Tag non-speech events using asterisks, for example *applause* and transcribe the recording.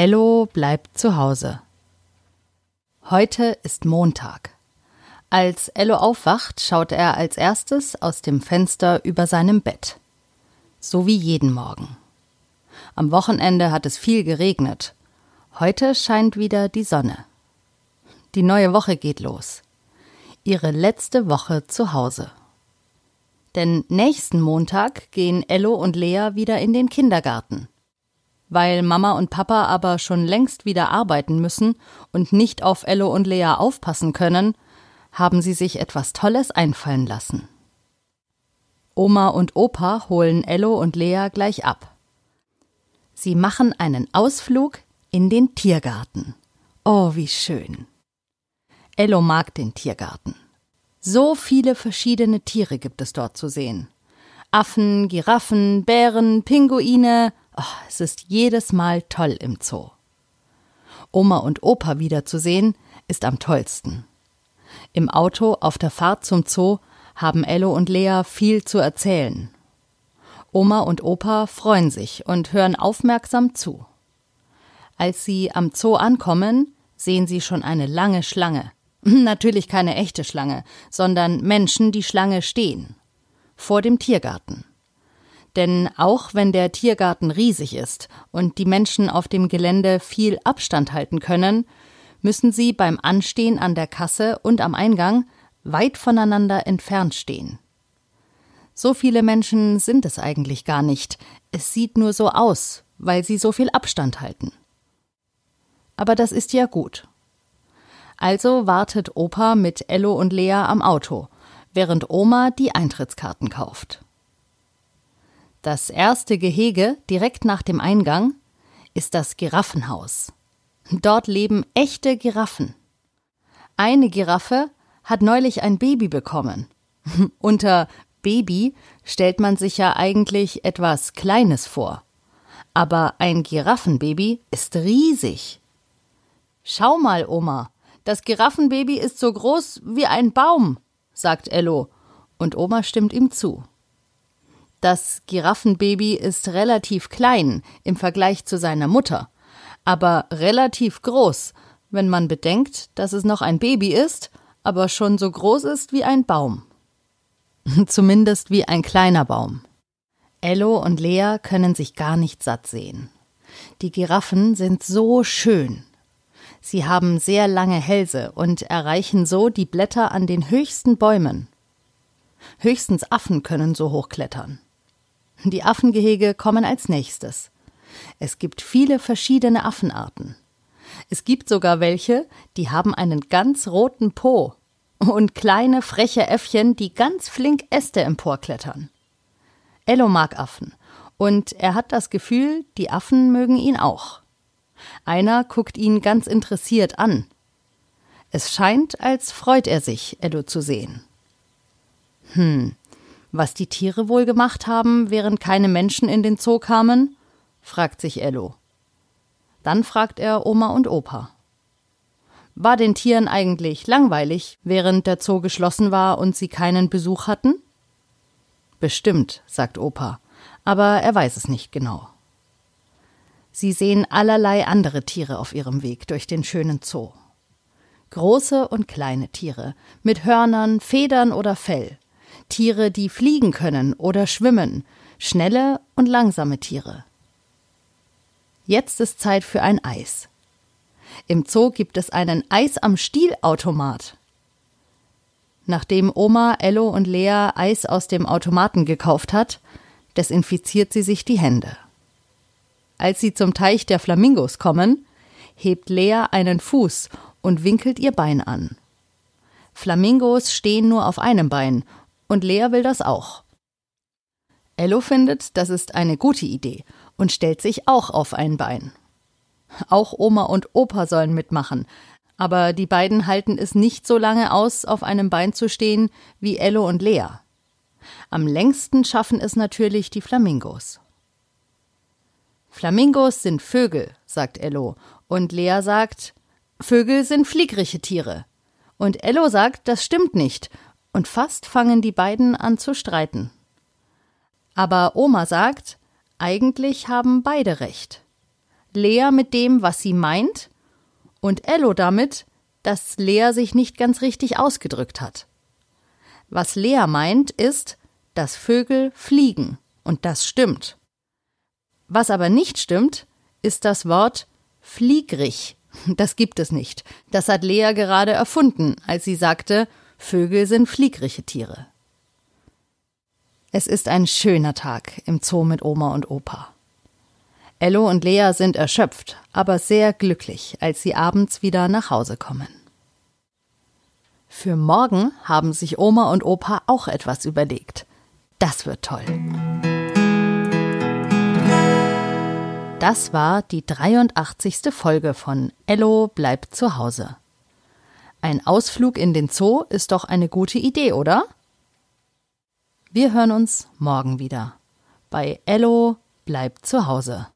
Ello bleibt zu Hause. Heute ist Montag. Als Ello aufwacht, schaut er als erstes aus dem Fenster über seinem Bett. So wie jeden Morgen. Am Wochenende hat es viel geregnet. Heute scheint wieder die Sonne. Die neue Woche geht los. Ihre letzte Woche zu Hause. Denn nächsten Montag gehen Ello und Lea wieder in den Kindergarten. Weil Mama und Papa aber schon längst wieder arbeiten müssen und nicht auf Ello und Lea aufpassen können, haben sie sich etwas Tolles einfallen lassen. Oma und Opa holen Ello und Lea gleich ab. Sie machen einen Ausflug in den Tiergarten. Oh, wie schön. Ello mag den Tiergarten. So viele verschiedene Tiere gibt es dort zu sehen. Affen, Giraffen, Bären, Pinguine, Oh, es ist jedes Mal toll im Zoo. Oma und Opa wiederzusehen, ist am tollsten. Im Auto auf der Fahrt zum Zoo haben Ello und Lea viel zu erzählen. Oma und Opa freuen sich und hören aufmerksam zu. Als sie am Zoo ankommen, sehen sie schon eine lange Schlange. *laughs* Natürlich keine echte Schlange, sondern Menschen, die Schlange stehen. Vor dem Tiergarten. Denn auch wenn der Tiergarten riesig ist und die Menschen auf dem Gelände viel Abstand halten können, müssen sie beim Anstehen an der Kasse und am Eingang weit voneinander entfernt stehen. So viele Menschen sind es eigentlich gar nicht, es sieht nur so aus, weil sie so viel Abstand halten. Aber das ist ja gut. Also wartet Opa mit Ello und Lea am Auto, während Oma die Eintrittskarten kauft. Das erste Gehege direkt nach dem Eingang ist das Giraffenhaus. Dort leben echte Giraffen. Eine Giraffe hat neulich ein Baby bekommen. *laughs* Unter Baby stellt man sich ja eigentlich etwas Kleines vor. Aber ein Giraffenbaby ist riesig. Schau mal, Oma, das Giraffenbaby ist so groß wie ein Baum, sagt Ello, und Oma stimmt ihm zu. Das Giraffenbaby ist relativ klein im Vergleich zu seiner Mutter, aber relativ groß, wenn man bedenkt, dass es noch ein Baby ist, aber schon so groß ist wie ein Baum. *laughs* Zumindest wie ein kleiner Baum. Ello und Lea können sich gar nicht satt sehen. Die Giraffen sind so schön. Sie haben sehr lange Hälse und erreichen so die Blätter an den höchsten Bäumen. Höchstens Affen können so hochklettern. Die Affengehege kommen als nächstes. Es gibt viele verschiedene Affenarten. Es gibt sogar welche, die haben einen ganz roten Po und kleine freche Äffchen, die ganz flink Äste emporklettern. Ello mag Affen und er hat das Gefühl, die Affen mögen ihn auch. Einer guckt ihn ganz interessiert an. Es scheint, als freut er sich, Ello zu sehen. Hm, was die Tiere wohl gemacht haben, während keine Menschen in den Zoo kamen? fragt sich Ello. Dann fragt er Oma und Opa. War den Tieren eigentlich langweilig, während der Zoo geschlossen war und sie keinen Besuch hatten? Bestimmt, sagt Opa, aber er weiß es nicht genau. Sie sehen allerlei andere Tiere auf ihrem Weg durch den schönen Zoo. Große und kleine Tiere, mit Hörnern, Federn oder Fell, Tiere, die fliegen können oder schwimmen, schnelle und langsame Tiere. Jetzt ist Zeit für ein Eis. Im Zoo gibt es einen Eis am Stielautomat. Nachdem Oma, Ello und Lea Eis aus dem Automaten gekauft hat, desinfiziert sie sich die Hände. Als sie zum Teich der Flamingos kommen, hebt Lea einen Fuß und winkelt ihr Bein an. Flamingos stehen nur auf einem Bein und Lea will das auch. Ello findet, das ist eine gute Idee und stellt sich auch auf ein Bein. Auch Oma und Opa sollen mitmachen, aber die beiden halten es nicht so lange aus, auf einem Bein zu stehen wie Ello und Lea. Am längsten schaffen es natürlich die Flamingos. Flamingos sind Vögel, sagt Ello, und Lea sagt, Vögel sind fliegrige Tiere. Und Ello sagt, das stimmt nicht und fast fangen die beiden an zu streiten. Aber Oma sagt, eigentlich haben beide recht. Lea mit dem, was sie meint, und Ello damit, dass Lea sich nicht ganz richtig ausgedrückt hat. Was Lea meint, ist, dass Vögel fliegen, und das stimmt. Was aber nicht stimmt, ist das Wort fliegrig. Das gibt es nicht. Das hat Lea gerade erfunden, als sie sagte, Vögel sind fliegrige Tiere. Es ist ein schöner Tag im Zoo mit Oma und Opa. Ello und Lea sind erschöpft, aber sehr glücklich, als sie abends wieder nach Hause kommen. Für morgen haben sich Oma und Opa auch etwas überlegt. Das wird toll. Das war die 83. Folge von Ello bleibt zu Hause. Ein Ausflug in den Zoo ist doch eine gute Idee, oder? Wir hören uns morgen wieder bei Ello bleibt zu Hause.